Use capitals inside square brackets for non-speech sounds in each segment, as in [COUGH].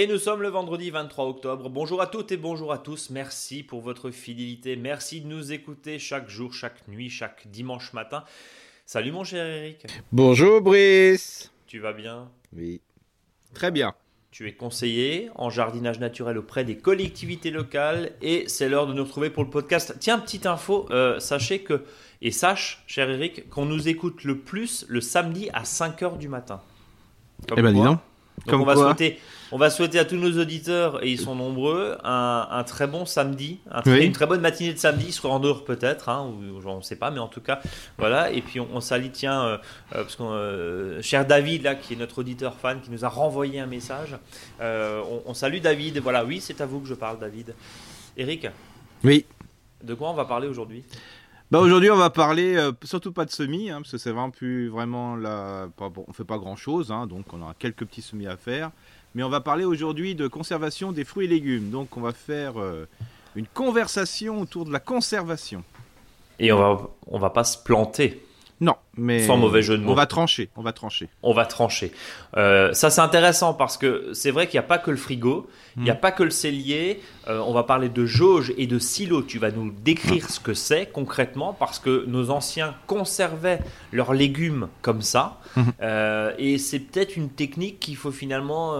Et nous sommes le vendredi 23 octobre. Bonjour à toutes et bonjour à tous. Merci pour votre fidélité. Merci de nous écouter chaque jour, chaque nuit, chaque dimanche matin. Salut mon cher Eric. Bonjour Brice. Tu vas bien? Oui. Très bien. Tu es conseiller en jardinage naturel auprès des collectivités locales et c'est l'heure de nous retrouver pour le podcast. Tiens, petite info, euh, sachez que, et sache, cher Eric, qu'on nous écoute le plus le samedi à 5h du matin. Comme eh ben dis donc. Donc on va souhaiter on va souhaiter à tous nos auditeurs, et ils sont nombreux, un, très bon samedi, une très bonne matinée de samedi, sur Andorre peut-être, hein, ou on ne sait pas, mais en tout cas, voilà. Et puis on, on salue, tiens, euh, euh, parce qu'on, euh, cher David, là, qui est notre auditeur fan, qui nous a renvoyé un message. On, on, salue David, voilà, oui, c'est à vous que je parle, David. Eric Oui. De quoi on va parler aujourd'hui? Bah aujourd'hui, on va parler surtout pas de semis, hein, parce que c'est vraiment plus vraiment là. on fait pas grand chose, hein, donc on a quelques petits semis à faire mais on va parler aujourd'hui de conservation des fruits et légumes. Donc on va faire euh, une conversation autour de la conservation. Et on va, on va pas se planter. Non, mais sans mauvais jeu de mots. On va trancher, on va trancher. On va trancher. Euh, ça c'est intéressant parce que c'est vrai qu'il n'y a pas que le frigo, il n'y a hmm. pas que le cellier. Euh, on va parler de jauge et de silo. Tu vas nous décrire ce que c'est concrètement parce que nos anciens conservaient leurs légumes comme ça. Hmm. Euh, et c'est peut-être une technique qu'il faut finalement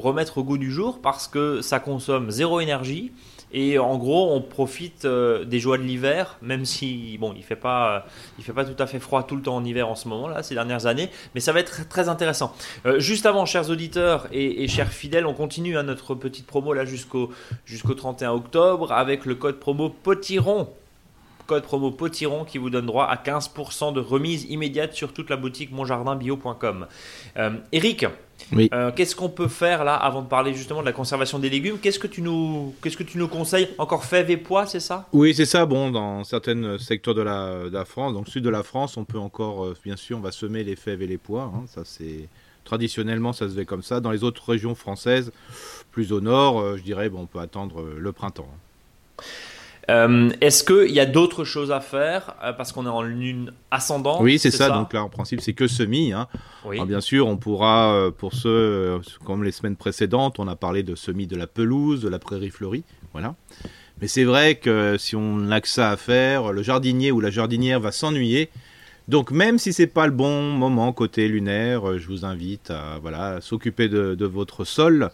remettre au goût du jour parce que ça consomme zéro énergie et en gros, on profite euh, des joies de l'hiver, même si bon, il fait pas, il fait pas tout à fait froid tout le temps en hiver en ce moment là, ces dernières années, mais ça va être très intéressant. Euh, juste avant, chers auditeurs et, chers fidèles, on continue hein, notre petite promo là jusqu'au jusqu'au 31 octobre avec le code promo Potiron code promo Potiron qui vous donne droit à 15% de remise immédiate sur toute la boutique monjardinbio.com. Euh, Eric, oui. Euh, qu'est-ce qu'on peut faire là avant de parler justement de la conservation des légumes? Qu'est-ce que tu nous, qu'est-ce que tu nous conseilles? Encore fèves et pois, c'est ça? Oui, c'est ça. Bon, dans certains secteurs de la, de la, France, donc le sud de la France, on peut encore, euh, bien sûr, on va semer les fèves et les pois. Hein. ça, c'est traditionnellement, ça se fait comme ça. Dans les autres régions françaises, plus au nord, euh, je dirais, bon, on peut attendre le printemps. Euh, est-ce qu'il y a d'autres choses à faire euh, parce qu'on est en lune ascendante Oui, c'est ça, Donc là, en principe, c'est que semis. Hein. bien sûr, on pourra, euh, pour ceux, comme les semaines précédentes, on a parlé de semis de la pelouse, de la prairie fleurie. Voilà. Mais c'est vrai que si on n'a que ça à faire, le jardinier ou la jardinière va s'ennuyer. Donc même si c'est pas le bon moment côté lunaire, je vous invite à voilà s'occuper de, de, votre sol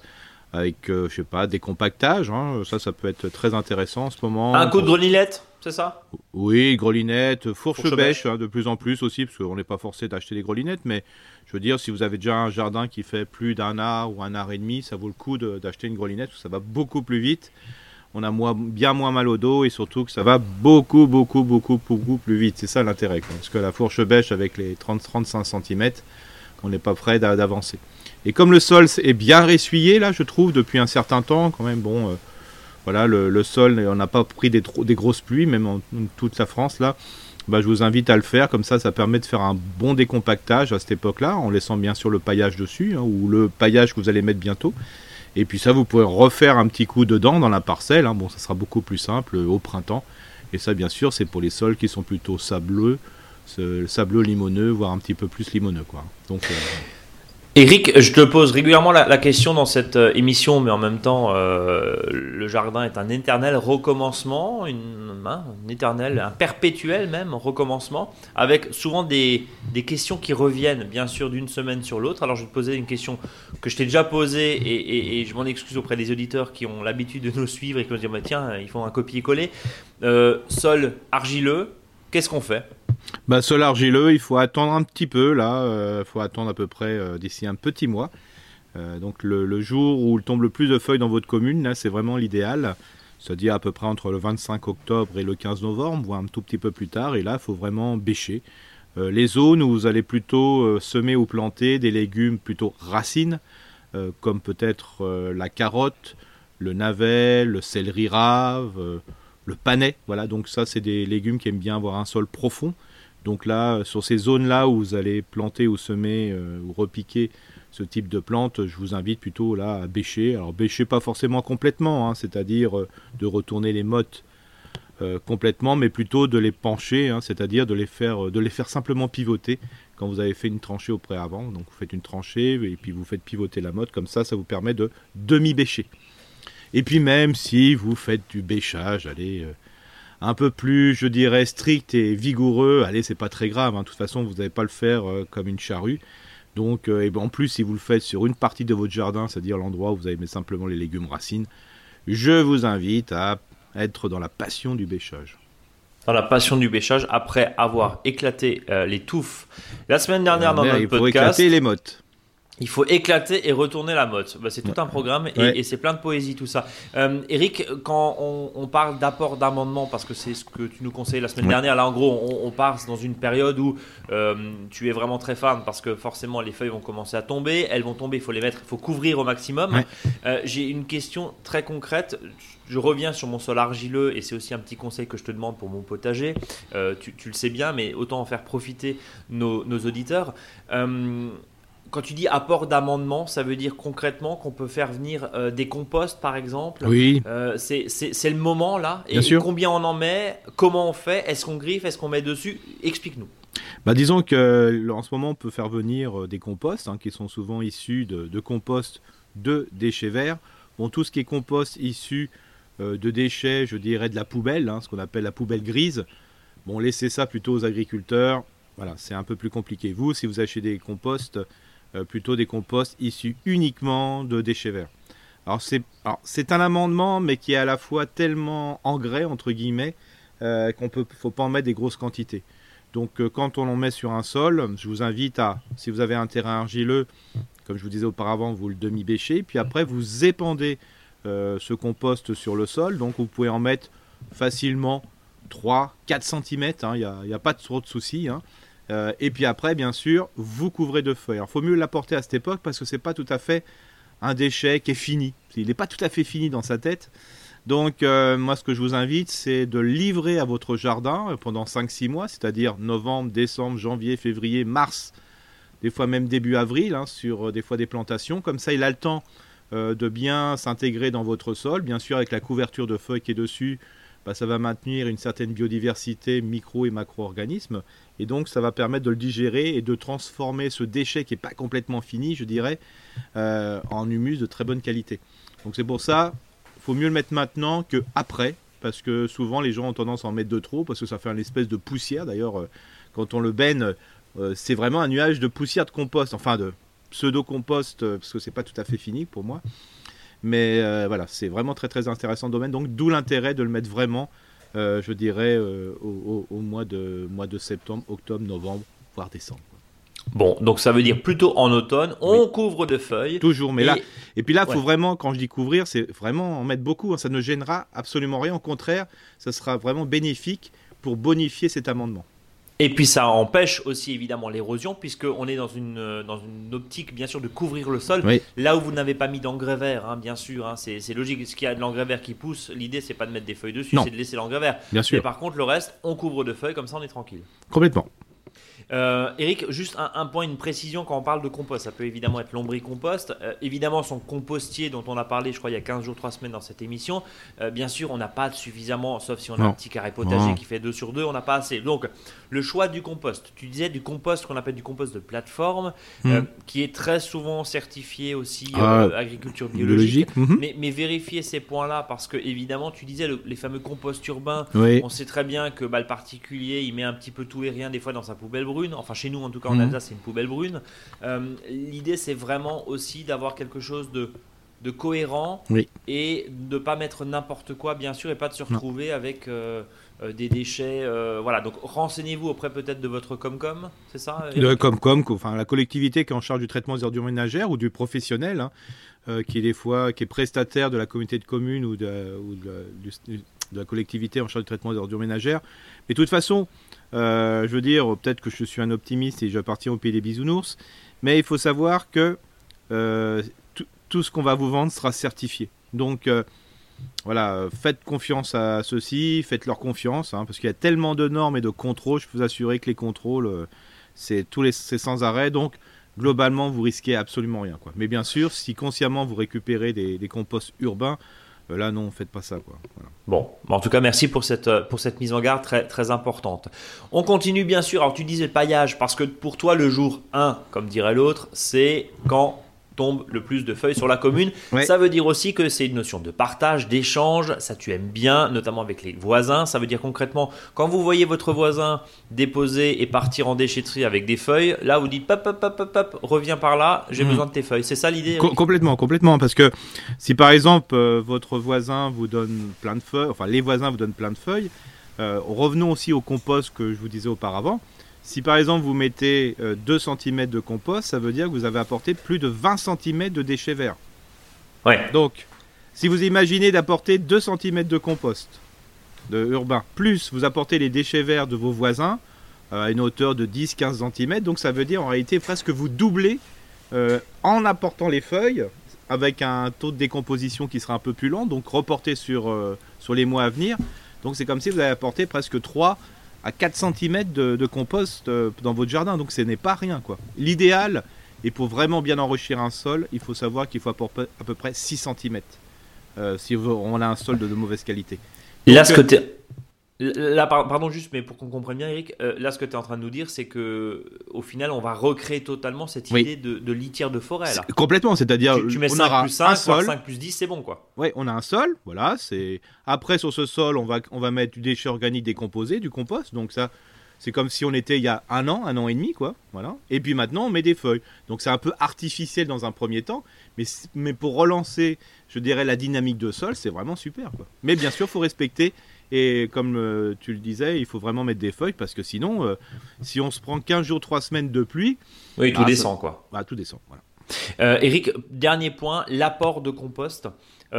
avec, euh, je sais pas, des compactages. Hein. Ça, ça peut être très intéressant en ce moment. Un coup de grelinette, c'est ça? Oui, grelinette, fourche-bêche, hein, de plus en plus aussi, parce qu'on n'est pas forcé d'acheter des grelinettes, mais je veux dire, si vous avez déjà un jardin qui fait plus d'un art ou un art et demi, ça vaut le coup d'acheter une grelinette, parce que ça va beaucoup plus vite. On a moins, bien moins mal au dos et surtout que ça va beaucoup, beaucoup, beaucoup, beaucoup plus vite. C'est ça l'intérêt. Parce que la fourche bêche avec les 30-35 cm, on n'est pas prêt d'avancer. Et comme le sol est bien ressuyé, là, je trouve, depuis un certain temps, quand même, bon, euh, voilà, le, sol, on n'a pas pris des, grosses pluies, même en, toute la France, là. Bah, je vous invite à le faire, comme ça, ça permet de faire un bon décompactage à cette époque-là, en laissant bien sûr le paillage dessus, hein, ou le paillage que vous allez mettre bientôt. Et puis ça, vous pouvez refaire un petit coup dedans dans la parcelle. Hein. Bon, ça sera beaucoup plus simple euh, au printemps. Et ça, bien sûr, c'est pour les sols qui sont plutôt sableux, sableux limoneux, voire un petit peu plus limoneux, quoi. Donc, euh, Eric, je te pose régulièrement la, question dans cette euh, émission, mais en même temps, euh, le jardin est un éternel recommencement, hein, un éternel, un perpétuel même recommencement, avec souvent des, questions qui reviennent, bien sûr, d'une semaine sur l'autre. Alors, je vais te poser une question que je t'ai déjà posée, et, je m'en excuse auprès des auditeurs qui ont l'habitude de nous suivre et qui vont dire, bah, tiens, ils font un copier-coller. Euh, sol argileux, qu'est-ce qu'on fait? Bah, sol argileux, il faut attendre un petit peu, là. Il euh, faut attendre à peu près euh, d'ici un petit mois. Euh, donc, le, jour où il tombe le plus de feuilles dans votre commune, là, c'est vraiment l'idéal. C'est-à-dire à peu près entre le 25 octobre et le 15 novembre, voire un tout petit peu plus tard. Et là, il faut vraiment bêcher. les zones où vous allez plutôt semer ou planter des légumes plutôt racines, comme peut-être la carotte, le navet, le céleri rave, le panais. Voilà, donc ça, c'est des légumes qui aiment bien avoir un sol profond. Donc là, sur ces zones-là où vous allez planter ou semer euh, ou repiquer ce type de plantes, je vous invite plutôt là à bêcher. Alors bêcher pas forcément complètement, hein, c'est-à-dire euh, de retourner les mottes euh, complètement, mais plutôt de les pencher, hein, c'est-à-dire de les faire, simplement pivoter. quand vous avez fait une tranchée au préavant. Donc vous faites une tranchée et puis vous faites pivoter la motte, comme ça, ça vous permet de demi-bêcher. Et puis même si vous faites du bêchage, allez, euh, un peu plus, je dirais, strict et vigoureux, allez, c'est pas très grave, hein. de toute façon, vous n'allez pas le faire euh, comme une charrue. Donc, et ben, en plus, si vous le faites sur une partie de votre jardin, c'est-à-dire l'endroit où vous avez mis simplement les légumes racines, je vous invite à être dans la passion du bêchage dans la passion du bêchage après avoir éclaté euh, les touffes la semaine dernière dans notre podcast. éclater les mottes. Il faut éclater et retourner la motte. Bah, c'est tout un programme et, c'est plein de poésie tout ça. Euh, Eric, quand on, parle d'apport d'amendement, parce que c'est ce que tu nous conseillais la semaine dernière, là en gros on, part dans une période où euh, tu es vraiment très fan parce que forcément les feuilles vont commencer à tomber, elles vont tomber, il faut les mettre, il faut couvrir au maximum. J'ai une question très concrète je reviens sur mon sol argileux et c'est aussi un petit conseil que je te demande pour mon potager. Euh, tu, le sais bien, mais autant en faire profiter nos, auditeurs. Euh, quand tu dis apport d'amendement, ça veut dire concrètement qu'on peut faire venir euh, des composts, par exemple. Oui. c'est le moment là. Et, combien on en met? Comment on fait? Est-ce qu'on griffe? Est-ce qu'on met dessus? Explique-nous. Bah, disons que en ce moment, on peut faire venir des composts hein, qui sont souvent issus de, de compost de déchets verts. Bon, tout ce qui est compost issu euh, de déchets, je dirais de la poubelle, hein, ce qu'on appelle la poubelle grise. Bon, laissez ça plutôt aux agriculteurs. Voilà, c'est un peu plus compliqué. Vous, si vous achetez des composts, euh, plutôt des composts issus uniquement de déchets verts. Alors c'est un amendement, mais qui est à la fois tellement engrais entre guillemets euh, qu'on peut, faut pas en mettre des grosses quantités. Donc quand on en met sur un sol, je vous invite à, si vous avez un terrain argileux, comme je vous disais auparavant, vous le demi-bêchez, puis après vous épandez euh, ce compost sur le sol. Donc vous pouvez en mettre facilement 3, 4 cm, il n'y a, pas trop de soucis. Hein. Euh, et puis après, bien sûr, vous couvrez de feuilles. Alors il faut mieux l'apporter à cette époque parce que c'est pas tout à fait un déchet qui est fini. Il n'est pas tout à fait fini dans sa tête. Donc euh, moi ce que je vous invite c'est de livrer à votre jardin pendant 5-6 mois, c'est-à-dire novembre, décembre, janvier, février, mars, des fois même début avril, hein, sur des fois des plantations. Comme ça il a le temps euh, de bien s'intégrer dans votre sol. Bien sûr, avec la couverture de feuilles qui est dessus, bah, ça va maintenir une certaine biodiversité micro et macro-organismes. Et donc, ça va permettre de le digérer et de transformer ce déchet qui n'est pas complètement fini, je dirais, euh, en humus de très bonne qualité. Donc, c'est pour ça, il faut mieux le mettre maintenant que après, parce que souvent les gens ont tendance à en mettre de trop, parce que ça fait une espèce de poussière. D'ailleurs, euh, quand on le baigne, c'est vraiment un nuage de poussière de compost, enfin de pseudo-compost, euh, parce que c'est pas tout à fait fini pour moi. Mais euh, voilà, c'est vraiment très très intéressant le domaine. Donc d'où l'intérêt de le mettre vraiment, euh, je dirais, au, mois, de, mois de septembre, octobre, novembre, voire décembre. Bon, donc ça veut dire plutôt en automne, on couvre de feuilles. Toujours, mais là, et puis là, il faut vraiment, quand je dis couvrir, c'est vraiment en mettre beaucoup. Hein. ça ne gênera absolument rien. Au contraire, ça sera vraiment bénéfique pour bonifier cet amendement. Et puis ça empêche aussi évidemment l'érosion puisqu'on est dans une, euh, dans une optique bien sûr de couvrir le sol. Là où vous n'avez pas mis d'engrais vert, hein, bien sûr, hein, c'est logique. Ce qu'il y a de l'engrais vert qui pousse, l'idée c'est pas de mettre des feuilles dessus, c'est de laisser l'engrais vert. Bien sûr. Mais par contre le reste, on couvre de feuilles, comme ça on est tranquille. Complètement. Euh, Eric, juste un, point, une précision quand on parle de compost. Ça peut évidemment être lombricompost. Euh, évidemment, son compostier dont on a parlé, je crois, il y a 15 jours, 3 semaines dans cette émission. Euh, bien sûr, on n'a pas suffisamment, sauf si on a un petit carré potager qui fait 2 sur 2, on n'a pas assez. Donc, le choix du compost. Tu disais du compost qu'on appelle du compost de plateforme, hmm. qui est très souvent certifié aussi ah, agriculture biologique. Hmm. mais, mais, vérifier ces points-là, parce que évidemment, tu disais les fameux composts urbains. On sait très bien que bah, le particulier, il met un petit peu tout et rien des fois dans sa poubelle Enfin, chez nous, en tout cas en mhm. Alsace, c'est une poubelle brune. Euh, l'idée, c'est vraiment aussi d'avoir quelque chose de, de cohérent et de ne pas mettre n'importe quoi, bien sûr, et pas de se retrouver avec euh, euh, des déchets. voilà, donc renseignez-vous auprès peut-être de votre Comcom, c'est ça Le Comcom, enfin la collectivité qui est en charge du traitement des ordures ménagères ou du professionnel, hein, qui est des fois qui est prestataire de la communauté de communes ou de, ou de, de la collectivité en charge du traitement des ordures ménagères. Mais de toute façon, euh, je veux dire, peut-être que je suis un optimiste et je vais partir au pays des bisounours, mais il faut savoir que euh, tout ce qu'on va vous vendre sera certifié. Donc euh, voilà, faites confiance à ceux-ci, faites leur confiance, hein, parce qu'il y a tellement de normes et de contrôles, je peux vous assurer que les contrôles, c'est sans arrêt, donc globalement vous risquez absolument rien. Mais bien sûr, si consciemment vous récupérez des composts urbains, là, non, faites pas ça. Quoi. Bon, en tout cas, merci pour cette, pour cette mise en garde très, très importante. On continue bien sûr. Alors, tu disais paillage, parce que pour toi, le jour 1, comme dirait l'autre, c'est quand tombe le plus de feuilles sur la commune. Ça veut dire aussi que c'est une notion de partage, d'échange, ça tu aimes bien, notamment avec les voisins. Ça veut dire concrètement, quand vous voyez votre voisin déposer et partir en déchetterie avec des feuilles, là vous dites pop, pop, pop, pop, pop reviens par là, j'ai hmm. besoin de tes feuilles. C'est ça l'idée Complètement, complètement. Parce que si par exemple euh, votre voisin vous donne plein de feuilles, enfin les voisins vous donnent plein de feuilles, euh, revenons aussi au compost que je vous disais auparavant. Si par exemple vous mettez 2 euh, cm de compost, ça veut dire que vous avez apporté plus de 20 cm de déchets verts. Ouais. Donc, si vous imaginez d'apporter 2 cm de compost de urbain, plus vous apportez les déchets verts de vos voisins euh, à une hauteur de 10-15 cm, donc ça veut dire en réalité presque vous doublez euh, en apportant les feuilles avec un taux de décomposition qui sera un peu plus lent, donc reporté sur, sur les mois à venir. Donc c'est comme si vous avez apporté presque 3 à 4 cm de, compost euh, dans votre jardin. Donc ce n'est pas rien. quoi. L'idéal, et pour vraiment bien enrichir un sol, il faut savoir qu'il faut apporter à peu près 6 cm euh, si on a un sol de, mauvaise qualité. Là, ce que tu Là, pardon, juste, mais pour qu'on comprenne bien, Eric, euh, là, ce que tu es en train de nous dire, c'est que au final, on va recréer totalement cette idée de, litière de forêt. Là. Complètement, c'est-à-dire. Tu, mets 5 plus 5, 5 plus 10, c'est bon, quoi. Oui, on a un sol, voilà. c'est Après, sur ce sol, on va, on va mettre du déchet organique décomposé, du compost. Donc, ça, c'est comme si on était il y a un an, un an et demi, quoi. Voilà. Et puis maintenant, on met des feuilles. Donc, c'est un peu artificiel dans un premier temps, mais, mais pour relancer, je dirais, la dynamique de sol, c'est vraiment super, quoi. Mais bien sûr, il faut respecter et comme euh, tu le disais, il faut vraiment mettre des feuilles parce que sinon, euh, si on se prend 15 jours, 3 semaines de pluie. Oui, tout bah, descend quoi. Bah, tout descend, voilà. Euh, Eric, dernier point, l'apport de compost.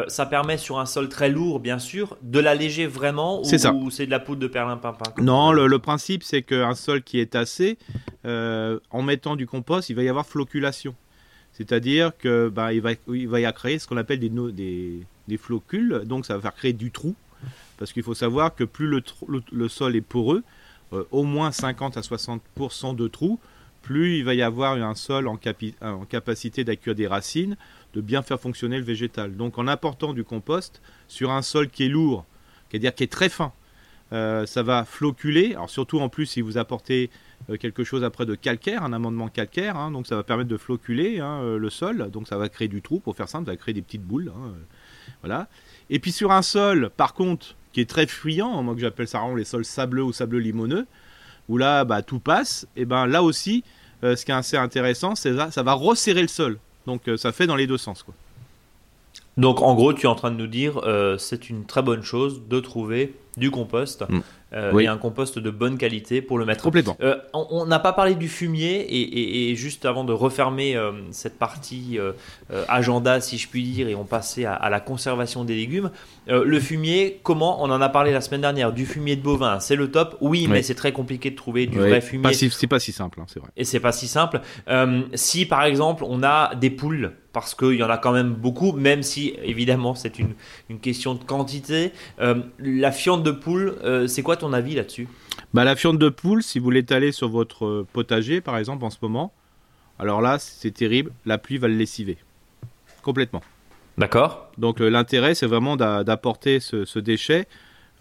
ça permet sur un sol très lourd, bien sûr, de l'alléger vraiment ou c'est de la poudre de perlimpinpin Non, le, principe c'est qu'un sol qui est tassé, en mettant du compost, il va y avoir floculation. C'est-à-dire que bah, il, va, il va y créer ce qu'on appelle des, des, des flocules, donc ça va faire créer du trou parce qu'il faut savoir que plus le, sol est poreux, euh, au moins 50 à 60% de trous, plus il va y avoir un sol en, capacité d'accueillir des racines, de bien faire fonctionner le végétal. Donc en apportant du compost sur un sol qui est lourd, c'est-à-dire qui est très fin, euh, ça va floculer. Alors surtout en plus si vous apportez euh, quelque chose après de calcaire, un amendement calcaire, hein, donc ça va permettre de floculer hein, le sol, donc ça va créer du trou, pour faire simple, ça va créer des petites boules. Hein, voilà. Et puis sur un sol, par contre, qui est très fuyant, moi que j'appelle ça les sols sableux ou sableux limoneux, où là bah, tout passe, et ben là aussi, euh, ce qui est assez intéressant, c'est ça, ça va resserrer le sol. Donc euh, ça fait dans les deux sens. Donc en gros, tu es en train de nous dire, euh, c'est une très bonne chose de trouver du compost mm. Euh, et un compost de bonne qualité pour le mettre. Complètement. Euh, on n'a pas parlé du fumier et, juste avant de refermer euh, cette partie agenda, si je puis dire, et on passait à, la conservation des légumes. le fumier, comment On en a parlé la semaine dernière. Du fumier de bovin, c'est le top. Oui, mais c'est très compliqué de trouver du vrai fumier. C'est pas si simple, hein, c'est vrai. Et c'est pas si simple. si par exemple on a des poules parce qu'il y en a quand même beaucoup, même si évidemment c'est une, une, question de quantité. la fiente de poule, c'est quoi ton avis là-dessus? Bah, La fiente de poule, si vous l'étalez sur votre euh, potager, par exemple, en ce moment, alors là, c'est terrible, la pluie va le lessiver. Complètement. D'accord. Donc euh, l'intérêt, c'est vraiment d'apporter ce, déchet.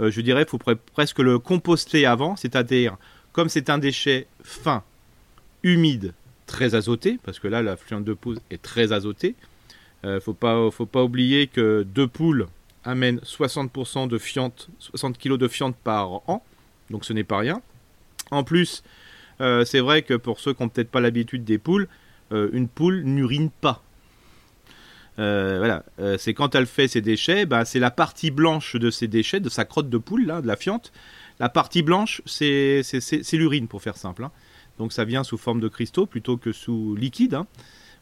Euh, je dirais, il faut presque le composter avant, c'est-à-dire, comme c'est un déchet fin, humide, très azoté, parce que là, la fiente de poule est très azotée. Il ne faut pas, faut pas oublier que deux poules amène 60% de fientes, 60 kg de fientes par an, donc ce n'est pas rien. En plus, euh, c'est vrai que pour ceux qui n'ont peut-être pas l'habitude des poules, euh, une poule n'urine pas. Euh, voilà, c'est quand elle fait ses déchets, bah, c'est la partie blanche de ses déchets, de sa crotte de poule, là, de la fiente. La partie blanche, c'est l'urine, pour faire simple. Hein. Donc ça vient sous forme de cristaux plutôt que sous liquide. Hein.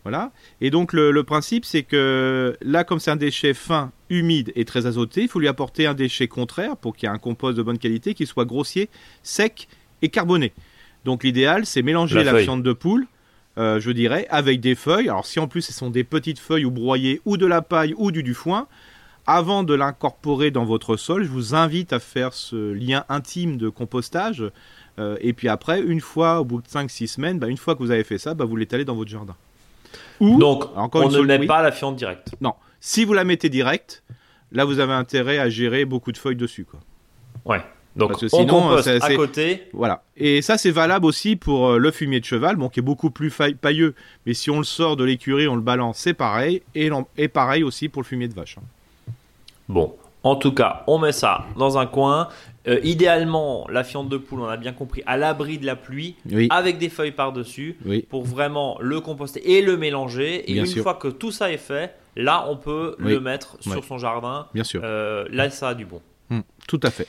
Voilà. Et donc le, principe, c'est que là, comme c'est un déchet fin, humide et très azoté, il faut lui apporter un déchet contraire pour qu'il y ait un compost de bonne qualité qui soit grossier, sec et carboné. Donc l'idéal, c'est mélanger la, fiente de poule, euh, je dirais, avec des feuilles. Alors si en plus ce sont des petites feuilles ou broyées ou de la paille ou du, du foin, avant de l'incorporer dans votre sol, je vous invite à faire ce lien intime de compostage. Euh, et puis après, une fois, au bout de 5-6 semaines, bah, une fois que vous avez fait ça, bah, vous l'étalez dans votre jardin. Donc, on ne met pas la fiente directe. Non. Si vous la mettez directe, là vous avez intérêt à gérer beaucoup de feuilles dessus. Quoi. Ouais. Donc Parce que sinon, on à côté. Voilà. Et ça, c'est valable aussi pour euh, le fumier de cheval, bon, qui est beaucoup plus pailleux. Mais si on le sort de l'écurie, on le balance, c'est pareil. Et, et, pareil aussi pour le fumier de vache. Hein. Bon. En tout cas, on met ça dans un coin. Euh, idéalement, la fiente de poule, on a bien compris, à l'abri de la pluie, avec des feuilles par-dessus, pour vraiment le composter et le mélanger. Et une fois que tout ça est fait, là, on peut le mettre sur son jardin. Bien sûr. Euh, là, ça a du bon. Hum, tout à fait.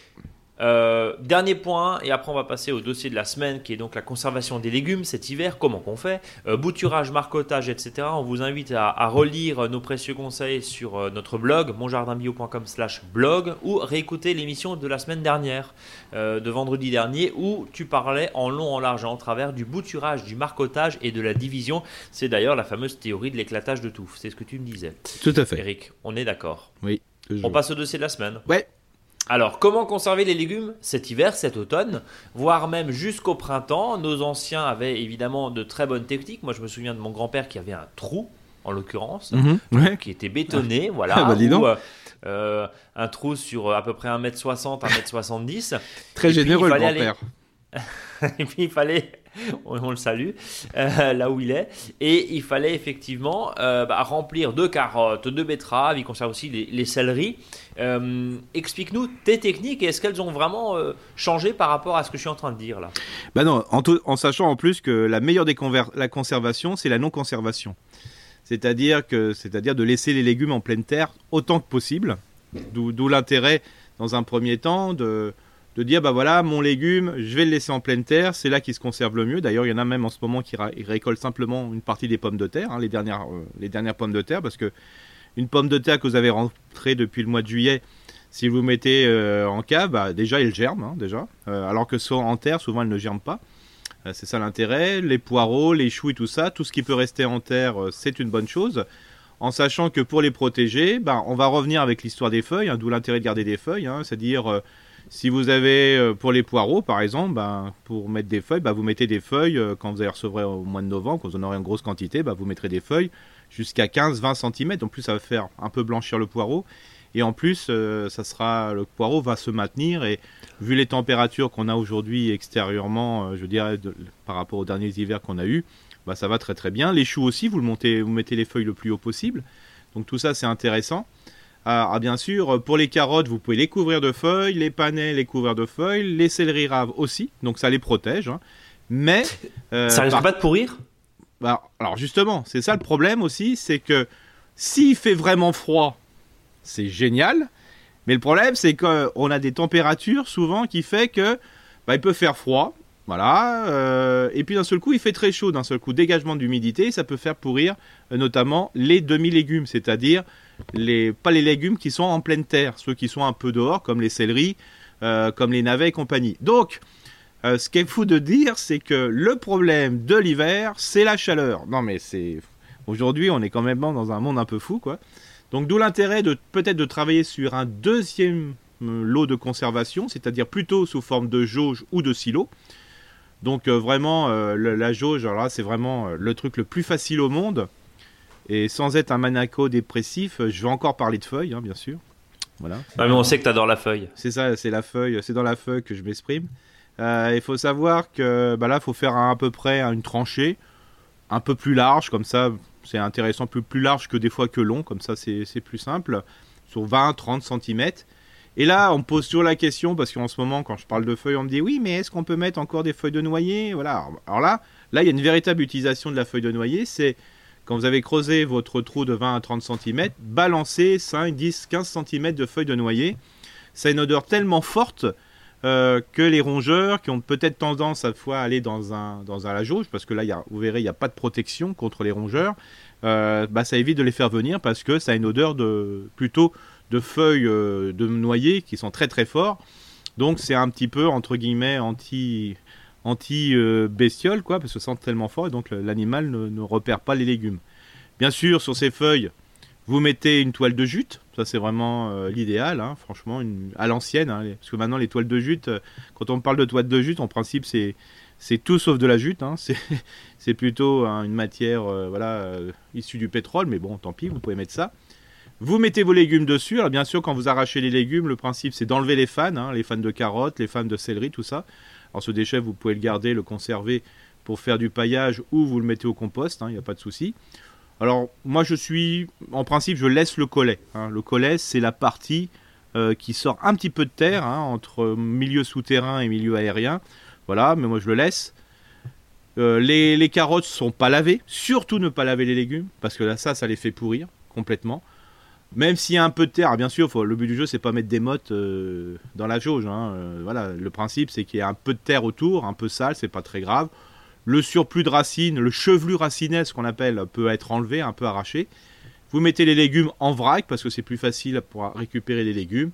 Euh, dernier point, et après on va passer au dossier de la semaine qui est donc la conservation des légumes cet hiver. Comment qu'on fait? Euh, Bouturage, marcotage, etc. On vous invite à, relire nos précieux conseils sur euh, notre blog monjardinbio.com/slash blog ou réécouter l'émission de la semaine dernière, de vendredi dernier, où tu parlais en long, en large et en travers du bouturage, du marcotage et de la division. C'est d'ailleurs la fameuse théorie de l'éclatage de touffe. C'est ce que tu me disais. Tout à fait. Eric, on est d'accord. Oui. On passe au dossier de la semaine. Ouais. Alors, comment conserver les légumes cet hiver, cet automne, voire même jusqu'au printemps? Nos anciens avaient évidemment de très bonnes techniques. Moi, je me souviens de mon grand-père qui avait un trou, en l'occurrence, mhm. qui était bétonné, voilà, ah, bah, ou, euh, un trou sur à peu près 1m60, 1m70. Très généreux, le grand-père. [LAUGHS] et puis il fallait, [LAUGHS] on, le salue, euh, là où il est, et il fallait effectivement euh, bah, remplir deux carottes, deux betteraves, il conserve aussi les, les. Euh, explique-nous tes techniques et est-ce qu'elles ont vraiment changé par rapport à ce que je suis en train de dire là? Bah non, en, sachant en plus que la meilleure des la conservation, c'est la non-conservation. C'est-à-dire de laisser les légumes en pleine terre autant que possible. D'où l'intérêt, dans un premier temps, de, de dire bah voilà mon légume je vais le laisser en pleine terre c'est là qu'il se conserve le mieux. D'ailleurs il y en a même en ce moment qui récoltent simplement une partie des pommes de terre hein, les dernières euh, les dernières pommes de terre parce que une pomme de terre que vous avez rentrée depuis le mois de juillet si vous mettez euh, en cave bah, déjà elle germe hein, déjà. Euh, alors que soit en terre souvent elle ne germe pas. C'est ça l'intérêt. Les poireaux les choux et tout ça tout ce qui peut rester en terre c'est une bonne chose. En sachant que pour les protéger, bah, on va revenir avec l'histoire des feuilles, hein, d'où l'intérêt de garder des feuilles, c'est-à-dire si vous avez euh, pour les poireaux, par exemple, ben, pour mettre des feuilles, ben, vous mettez des feuilles euh, quand vous allez recevoir au mois de novembre, quand vous en aurez une grosse quantité, ben, vous mettrez des feuilles jusqu'à 15-20 cm. En plus, ça va faire un peu blanchir le poireau. Et en plus, euh, ça sera, le poireau va se maintenir. Et vu les températures qu'on a aujourd'hui extérieurement, je dirais par rapport aux derniers hivers qu'on a eu, ça va très très bien. Les choux aussi, vous, le montez, vous mettez les feuilles le plus haut possible. Donc tout ça, c'est intéressant. Ah, ah, bien sûr, pour les carottes, vous pouvez les couvrir de feuilles, les panais, les couvrir de feuilles, les céleri raves aussi, donc ça les protège. Hein. Mais. [LAUGHS] Euh, ça risque pas de pourrir? Bah, Alors justement, c'est ça le problème aussi, c'est que s'il fait vraiment froid, c'est génial. Mais le problème, c'est qu'on a des températures souvent qui fait que bah, il peut faire froid, voilà. Euh, et puis d'un seul coup, il fait très chaud. D'un seul coup, dégagement d'humidité, ça peut faire pourrir euh, notamment les demi-légumes, c'est-à-dire les, pas les légumes qui sont en pleine terre, ceux qui sont un peu dehors, comme les céleris, euh, comme les navets et compagnie. Donc, euh, ce qui est fou de dire, c'est que le problème de l'hiver, c'est la chaleur. Non, mais c'est. Aujourd'hui, on est quand même dans un monde un peu fou, quoi. Donc, d'où l'intérêt de peut-être de travailler sur un deuxième euh, lot de conservation, c'est-à-dire plutôt sous forme de jauge ou de silo. Donc, vraiment, la jauge, alors là, c'est vraiment le truc le plus facile au monde. Et sans être un manaco dépressif, je vais encore parler de feuilles, hein, bien sûr. Voilà. Ah, mais on sait que tu adores la feuille. C'est ça, c'est la feuille, c'est dans la feuille que je m'exprime. Euh, il faut savoir que bah là, il faut faire à, peu près une tranchée un peu plus large, comme ça, c'est intéressant, plus, plus large que des fois que long, comme ça, c'est plus simple, sur 20-30 cm. Et là, on pose toujours la question, parce qu'en ce moment, quand je parle de feuilles, on me dit oui, mais est-ce qu'on peut mettre encore des feuilles de noyer? Voilà. Alors là, là, il y a une véritable utilisation de la feuille de noyer, c'est quand vous avez creusé votre trou de 20 à 30 cm, balancez 5, 10, 15 cm de feuilles de noyer. Ça a une odeur tellement forte euh, que les rongeurs, qui ont peut-être tendance à fois aller dans un, dans un la jauge, parce que là, vous verrez, il n'y a pas de protection contre les rongeurs, euh, bah, ça évite de les faire venir parce que ça a une odeur de, plutôt de feuilles euh, de noyer qui sont très très forts. Donc c'est un petit peu, entre guillemets, anti anti-bestiole, quoi, parce que ça sent tellement fort et donc l'animal ne, repère pas les légumes. Bien sûr, sur ces feuilles, vous mettez une toile de jute, ça c'est vraiment euh, l'idéal, hein, franchement, à l'ancienne, hein, parce que maintenant les toiles de jute, euh, quand on parle de toile de jute, en principe c'est tout sauf de la jute, hein, [LAUGHS] c'est plutôt une matière euh, voilà issue du pétrole, mais bon, tant pis, vous pouvez mettre ça. Vous mettez vos légumes dessus. Alors bien sûr, quand vous arrachez les légumes, le principe c'est d'enlever les fans, les fans de carottes, les fans de céleri, tout ça. Alors ce déchet, vous pouvez le garder, le conserver pour faire du paillage ou vous le mettez au compost, il hein, n'y a pas de souci. Alors moi je suis, en principe, je laisse le collet. Hein. Le collet, c'est la partie euh, qui sort un petit peu de terre entre milieu souterrain et milieu aérien. Voilà, mais moi je le laisse. Euh, les, les, carottes sont pas lavées. Surtout ne pas laver les légumes, parce que là, ça, ça les fait pourrir complètement. Même s'il y a un peu de terre, bien sûr, le but du jeu, c'est pas mettre des mottes euh, dans la jauge. Hein. Euh, voilà, le principe, c'est qu'il y a un peu de terre autour, un peu sale, c'est pas très grave. Le surplus de racines, le chevelu ce qu'on appelle, peut être enlevé, un peu arraché. Vous mettez les légumes en vrac parce que c'est plus facile pour récupérer les légumes.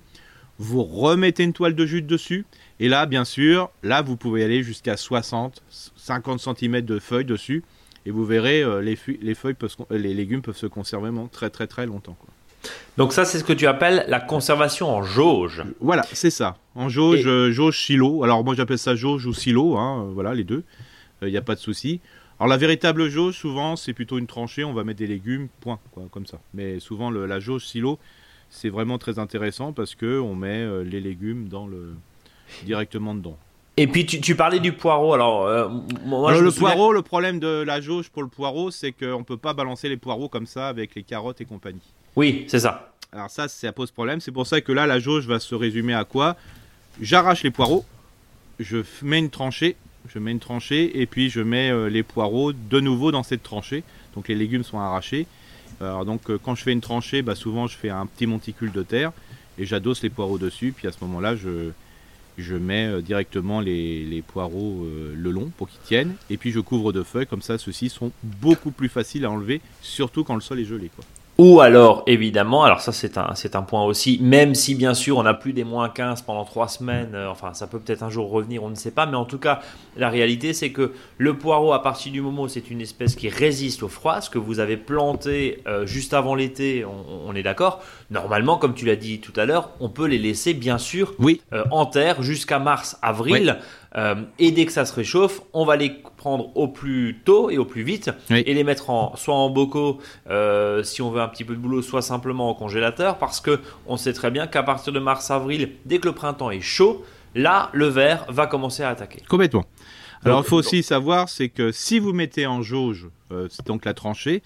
Vous remettez une toile de jute dessus. Et là, bien sûr, là, vous pouvez aller jusqu'à 60, 50 cm de feuilles dessus. Et vous verrez, euh, les, les, feuilles les légumes peuvent se conserver très très très longtemps. Donc ça, c'est ce que tu appelles la conservation en jauge. Voilà, c'est ça. En jauge, euh, jauge silo. Alors moi, j'appelle ça jauge ou silo. Hein, euh, voilà, les deux. Il euh, n'y a pas de souci. Alors la véritable jauge, souvent, c'est plutôt une tranchée. On va mettre des légumes, point, quoi, comme ça. Mais souvent, la jauge silo, c'est vraiment très intéressant parce que on met les légumes dans le directement dedans. Et puis tu, parlais du poireau. Alors, le poireau, le problème de la jauge pour le poireau, c'est qu'on ne peut pas balancer les poireaux comme ça avec les carottes et compagnie. Oui, c'est ça. Alors ça, ça pose problème. C'est pour ça que là, la jauge va se résumer à quoi? J'arrache les poireaux, je mets une tranchée, je mets une tranchée et puis je mets euh, les poireaux de nouveau dans cette tranchée. Donc les légumes sont arrachés. Alors donc euh, quand je fais une tranchée, bah, souvent je fais un petit monticule de terre et j'adosse les poireaux dessus. Puis à ce moment-là, je, je mets euh, directement les, poireaux le long pour qu'ils tiennent. Et puis je couvre de feuilles, comme ça ceux-ci sont beaucoup plus faciles à enlever, surtout quand le sol est gelé. Ou alors, évidemment, alors ça c'est un, c'est un point aussi, même si bien sûr on n'a plus des moins 15 pendant 3 semaines, euh, enfin ça peut peut-être un jour revenir, on ne sait pas, mais en tout cas, la réalité c'est que le poireau, à partir du moment où c'est une espèce qui résiste au froid, ce que vous avez planté euh, juste avant l'été, on, est d'accord, normalement, comme tu l'as dit tout à l'heure, on peut les laisser bien sûr oui. Euh, en terre jusqu'à mars, avril. Euh, et dès que ça se réchauffe, on va les prendre au plus tôt et au plus vite et les mettre en, soit en bocaux euh, si on veut un petit peu de boulot, soit simplement au congélateur parce que on sait très bien qu'à partir de mars-avril, dès que le printemps est chaud, là, le verre va commencer à attaquer. Complètement. Alors, il faut aussi savoir, c'est que si vous mettez en jauge, euh, donc la tranchée,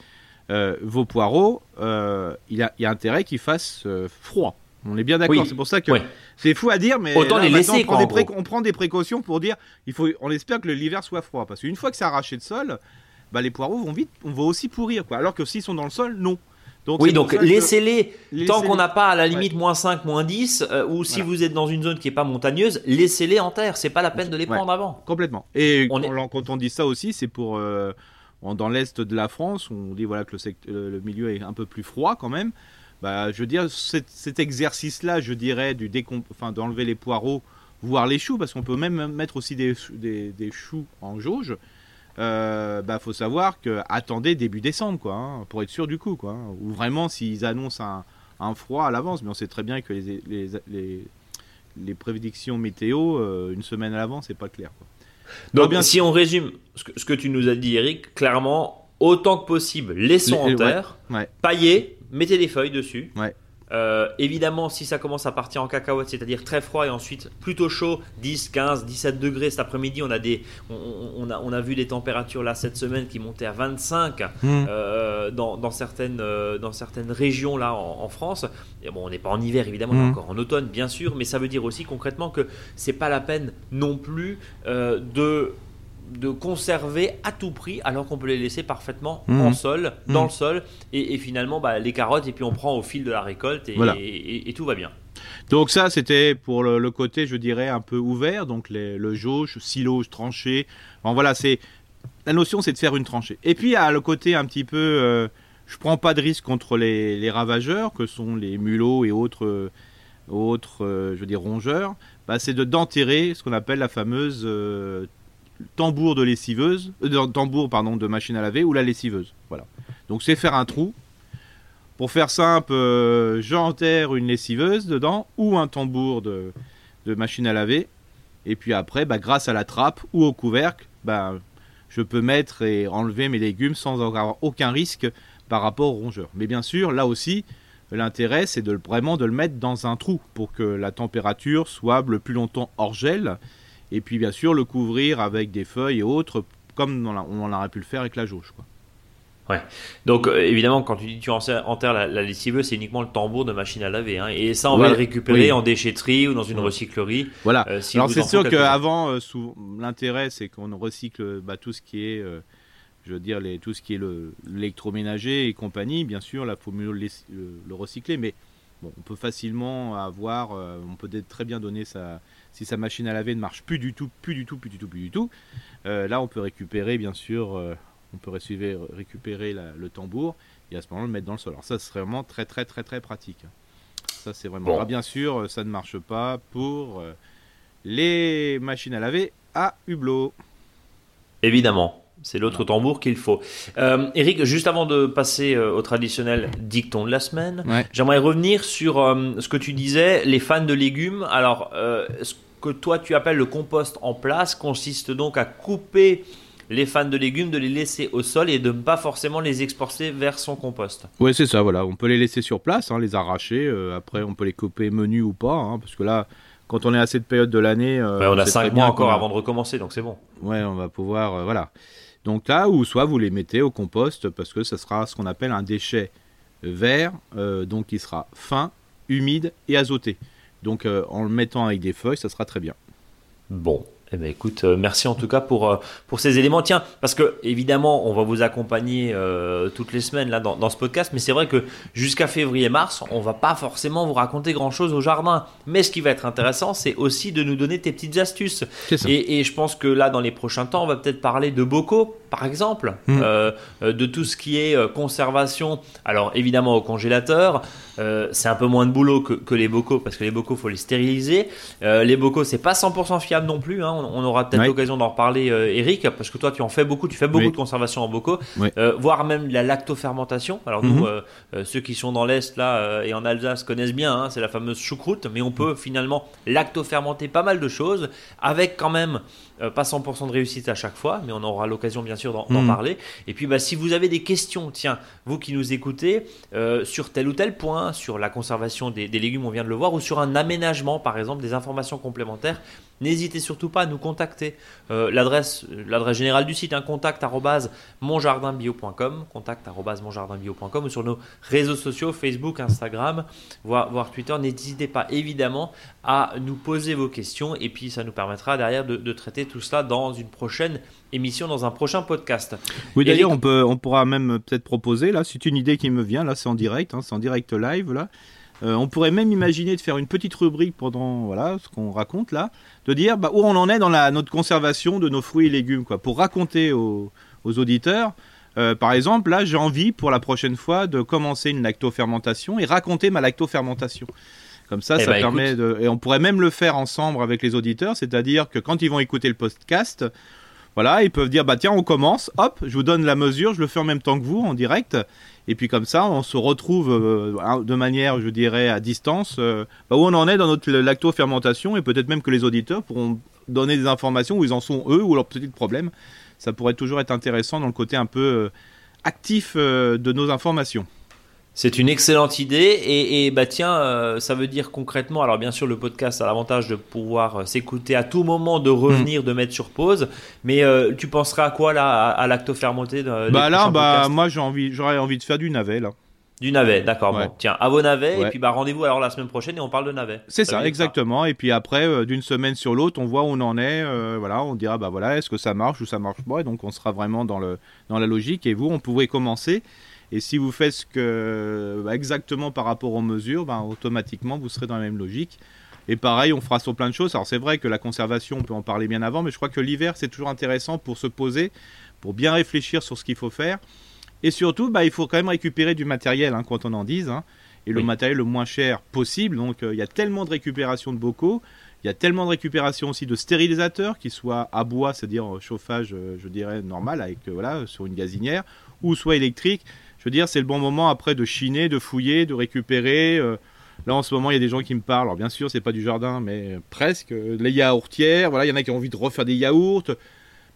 vos poireaux, il y, a intérêt qu'ils fassent froid. On est bien d'accord. C'est pour ça que c'est fou à dire, mais autant les laisser. On prend, des prend, précautions pour dire, il faut, on espère que l'hiver soit froid, parce qu'une fois que c'est arraché de sol, bah, les poireaux vont vite, on va aussi pourrir, quoi. Alors que s'ils sont dans le sol, non. Donc, oui, donc laissez-les tant qu'on n'a pas à la limite moins 5, moins 10, euh, ou si vous êtes dans une zone qui n'est pas montagneuse, laissez-les en terre. C'est pas la peine de les prendre avant. Complètement. Et quand on dit ça aussi, c'est pour euh, dans l'est de la France, on dit voilà que le, le, milieu est un peu plus froid quand même. Bah, je veux dire, cet, exercice-là, je dirais, du enfin, d'enlever les poireaux, voire les choux, parce qu'on peut même mettre aussi des, des, choux en jauge. Euh, bah, faut savoir que attendez début décembre, quoi, hein, pour être sûr du coup, quoi. Hein. ou vraiment s'ils annoncent un, un, froid à l'avance, mais on sait très bien que les, les, les, prédictions météo, euh, une semaine à l'avance, c'est pas clair. Quoi. Donc, bien, si on résume ce que, ce que, tu nous as dit, Eric, clairement, autant que possible, laissons en terre, ouais, mettez des feuilles dessus. Ouais. Euh, évidemment, si ça commence à partir en cacahuète, c'est-à-dire très froid et ensuite plutôt chaud, 10, 15, 17 degrés cet après-midi, on a des, on, a, on a vu des températures là cette semaine qui montaient à 25 mmh. euh, dans, dans, certaines, euh, dans certaines régions là en, France. Et bon, on n'est pas en hiver évidemment, on est mmh. encore en automne bien sûr, mais ça veut dire aussi concrètement que c'est pas la peine non plus de de conserver à tout prix alors qu'on peut les laisser parfaitement mmh. en sol, dans mmh. le sol et, finalement bah, les carottes et puis on prend au fil de la récolte et, tout va bien. Donc ça c'était pour le, côté je dirais un peu ouvert donc le jauge, silo, tranchée. Bon voilà c'est la notion c'est de faire une tranchée. Et puis à le côté un petit peu euh, je prends pas de risque contre les, ravageurs que sont les mulots et autres autres euh, je veux dire rongeurs. Bah, c'est de d'enterrer ce qu'on appelle la fameuse euh, tambour de lessiveuse, euh, tambour pardon de machine à laver ou la lessiveuse. Voilà. Donc c'est faire un trou. Pour faire simple, euh, j'enterre une lessiveuse dedans ou un tambour de, machine à laver. Et puis après, bah, grâce à la trappe ou au couvercle, bah, je peux mettre et enlever mes légumes sans avoir aucun risque par rapport aux rongeurs. Mais bien sûr, là aussi, L'intérêt, c'est de, vraiment de le mettre dans un trou pour que la température soit le plus longtemps hors gel. Et puis, bien sûr, le couvrir avec des feuilles et autres, comme on aurait pu le faire avec la jauge. Quoi. Ouais. Donc euh, évidemment, quand tu dis tu enterres la, la lessiveuse, c'est uniquement le tambour de machine à laver. Hein. Et ça, on va le récupérer en déchetterie ou dans une recyclerie. Voilà. Euh, Alors c'est sûr qu'avant, euh, l'intérêt, c'est qu'on recycle bah, tout ce qui est, je veux dire, les, tout ce qui est l'électroménager et compagnie. Bien sûr, là, il faut mieux le, recycler, mais bon, on peut facilement avoir, on peut très bien donner sa, si sa machine à laver ne marche plus du tout, plus du tout, plus du tout, plus du tout. là, on peut récupérer, bien sûr on peut récupérer le tambour et à ce moment-là le mettre dans le sol. Alors ça, serait vraiment très très très très pratique. Ça, c'est vraiment. bien sûr, ça ne marche pas pour euh, les machines à laver à hublot. Évidemment. C'est l'autre tambour qu'il faut. Euh, Eric, juste avant de passer euh, au traditionnel dicton de la semaine, j'aimerais revenir sur ce que tu disais, les fans de légumes. Alors, ce que toi tu appelles le compost en place consiste donc à couper les fans de légumes de les laisser au sol et de ne pas forcément les exporter vers son compost. Oui, c'est ça, voilà. On peut les laisser sur place, hein, les arracher. Euh, après, on peut les couper menus ou pas, hein, parce que là, quand on est à cette période de l'année. Euh, on a 5 mois encore avant de recommencer, donc c'est bon. Ouais, on va pouvoir. Euh, voilà. Donc là, ou soit vous les mettez au compost, parce que ça sera ce qu'on appelle un déchet vert, donc qui sera fin, humide et azoté. Donc en le mettant avec des feuilles, ça sera très bien. Bon, eh ben écoute, euh, merci en tout cas pour, euh, pour ces éléments. Tiens, parce que évidemment, on va vous accompagner euh, toutes les semaines là dans, dans ce podcast, mais c'est vrai que jusqu'à février-mars, on va pas forcément vous raconter grand-chose au jardin. Mais ce qui va être intéressant, c'est aussi de nous donner tes petites astuces. Et, et, je pense que là, dans les prochains temps, on va peut-être parler de bocaux, par exemple, hmm. de tout ce qui est conservation. Alors évidemment au congélateur, c'est un peu moins de boulot que, que, les bocaux parce que les bocaux faut les stériliser. les bocaux, c'est pas 100% fiable non plus. Hein on, aura peut-être l'occasion d'en reparler, euh, Eric, parce que toi, tu en fais beaucoup, tu fais beaucoup de conservation en bocaux, euh, voire même la lactofermentation. Alors nous, mhm. euh, ceux qui sont dans l'est là et en Alsace connaissent bien, hein, c'est la fameuse choucroute, mais on peut finalement lactofermenter pas mal de choses avec quand même pas 100% de réussite à chaque fois, mais on aura l'occasion bien sûr d'en mhm. parler. Et puis bah, si vous avez des questions, tiens, vous qui nous écoutez, sur tel ou tel point, sur la conservation des, des, légumes, on vient de le voir, ou sur un aménagement par exemple, des informations complémentaires, n'hésitez surtout pas à nous contacter. Euh, l'adresse, l'adresse générale du site, hein, contact monjardinbio.com, contact monjardinbio.com ou sur nos réseaux sociaux, Facebook, Instagram, voire, Twitter. N'hésitez pas évidemment à nous poser vos questions et puis ça nous permettra derrière de, traiter tout cela dans une prochaine émission, dans un prochain podcast. Oui, d'ailleurs, on, peut, on pourra même peut-être proposer, là, c'est une idée qui me vient, là, c'est en direct, hein, c'est en direct live, là. Euh, on pourrait même imaginer de faire une petite rubrique pendant voilà ce qu'on raconte là, de dire bah, où on en est dans la, notre conservation de nos fruits et légumes, quoi, pour raconter aux, auditeurs. Euh, par exemple, là, j'ai envie pour la prochaine fois de commencer une lactofermentation et raconter ma lactofermentation. Comme ça, eh ça ben, permet de. Et on pourrait même le faire ensemble avec les auditeurs, c'est-à-dire que quand ils vont écouter le podcast, voilà, ils peuvent dire bah tiens, on commence, hop, je vous donne la mesure, je le fais en même temps que vous en direct, et puis comme ça, on se retrouve euh, de manière, je dirais, à distance, euh, bah, où on en est dans notre lacto-fermentation, et peut-être même que les auditeurs pourront donner des informations où ils en sont eux ou leurs petits problèmes. Ça pourrait toujours être intéressant dans le côté un peu euh, actif de nos informations. C'est une excellente idée et, bah tiens, euh, ça veut dire concrètement, alors bien sûr le podcast a l'avantage de pouvoir euh, s'écouter à tout moment, de revenir, de mettre sur pause, mais euh, tu penseras à quoi là, à, l'acto fermenté Bah là, bah moi j'ai envie, j'aurais envie de faire du navet là. Du navet, d'accord. Bon, tiens, à vos navets, et puis bah rendez-vous alors la semaine prochaine et on parle de navet. C'est ça, exactement. Et puis après, d'une semaine sur l'autre, on voit où on en est. voilà, on dira bah voilà, est-ce que ça marche ou ça marche pas. Et donc on sera vraiment dans le dans la logique. Et vous, on pourrait commencer et si vous faites ce que, bah, exactement par rapport aux mesures, bah, automatiquement vous serez dans la même logique. Et pareil, on fera sur plein de choses. Alors c'est vrai que la conservation, on peut en parler bien avant, mais je crois que l'hiver, c'est toujours intéressant pour se poser, pour bien réfléchir sur ce qu'il faut faire. Et surtout, bah, il faut quand même récupérer du matériel, hein, quand on en dise, hein. et le matériel le moins cher possible. Donc euh, il y a tellement de récupération de bocaux, il y a tellement de récupération aussi de stérilisateurs, qui soient à bois, c'est-à-dire chauffage, euh, je dirais, normal, avec, euh, voilà, sur une gazinière, ou soit électrique je veux dire, c'est le bon moment après de chiner, de fouiller, de récupérer. Euh, là, en ce moment, il y a des gens qui me parlent. Alors, bien sûr, c'est pas du jardin, mais presque. Les yaourtières, voilà, il y en a qui ont envie de refaire des yaourts.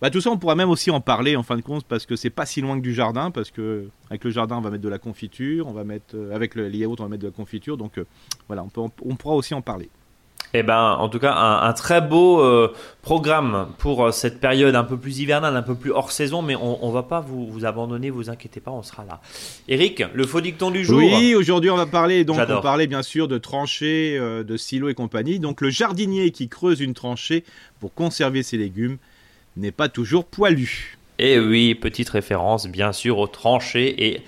Bah, tout ça, on pourra même aussi en parler en fin de compte parce que c'est pas si loin que du jardin. Parce que avec le jardin, on va mettre de la confiture, on va mettre euh, avec le, les yaourts, on va mettre de la confiture. Donc euh, voilà, on, peut, on pourra aussi en parler. Eh ben, en tout cas, un, très beau euh, programme pour euh, cette période un peu plus hivernale, un peu plus hors saison, mais on, ne va pas vous, vous, abandonner, vous inquiétez pas, on sera là. Eric, le faux dicton du jour. Oui, aujourd'hui on va parler donc on parlait bien sûr de tranchées, euh, de silos et compagnie. Donc le jardinier qui creuse une tranchée pour conserver ses légumes n'est pas toujours poilu. Et eh oui, petite référence bien sûr aux tranchées et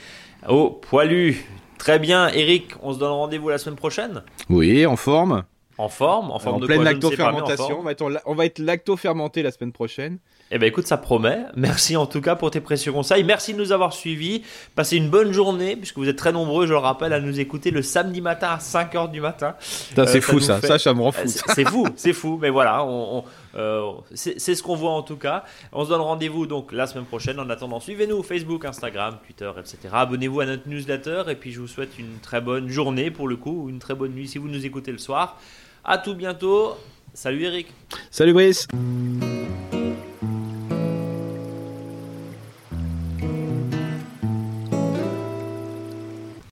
aux poilus. Très bien, Eric, on se donne rendez-vous la semaine prochaine? Oui, en forme. En forme En forme en de pleine lactofermentation. On va, être, on va être lacto-fermenté la semaine prochaine. Eh ben écoute, ça promet. Merci en tout cas pour tes précieux conseils. Merci de nous avoir suivis. Passez une bonne journée, puisque vous êtes très nombreux, je le rappelle, à nous écouter le samedi matin à 5h du matin. c'est euh, fou ça, ça, ça me rend fou. C'est fou, [LAUGHS] c'est fou. Mais voilà, on, euh, c'est ce qu'on voit en tout cas. On se donne rendez-vous donc la semaine prochaine. En attendant, suivez-nous Facebook, Instagram, Twitter, etc. Abonnez-vous à notre newsletter. Et puis je vous souhaite une très bonne journée pour le coup, ou une très bonne nuit si vous nous écoutez le soir. À tout bientôt. Salut Eric. Salut Brice.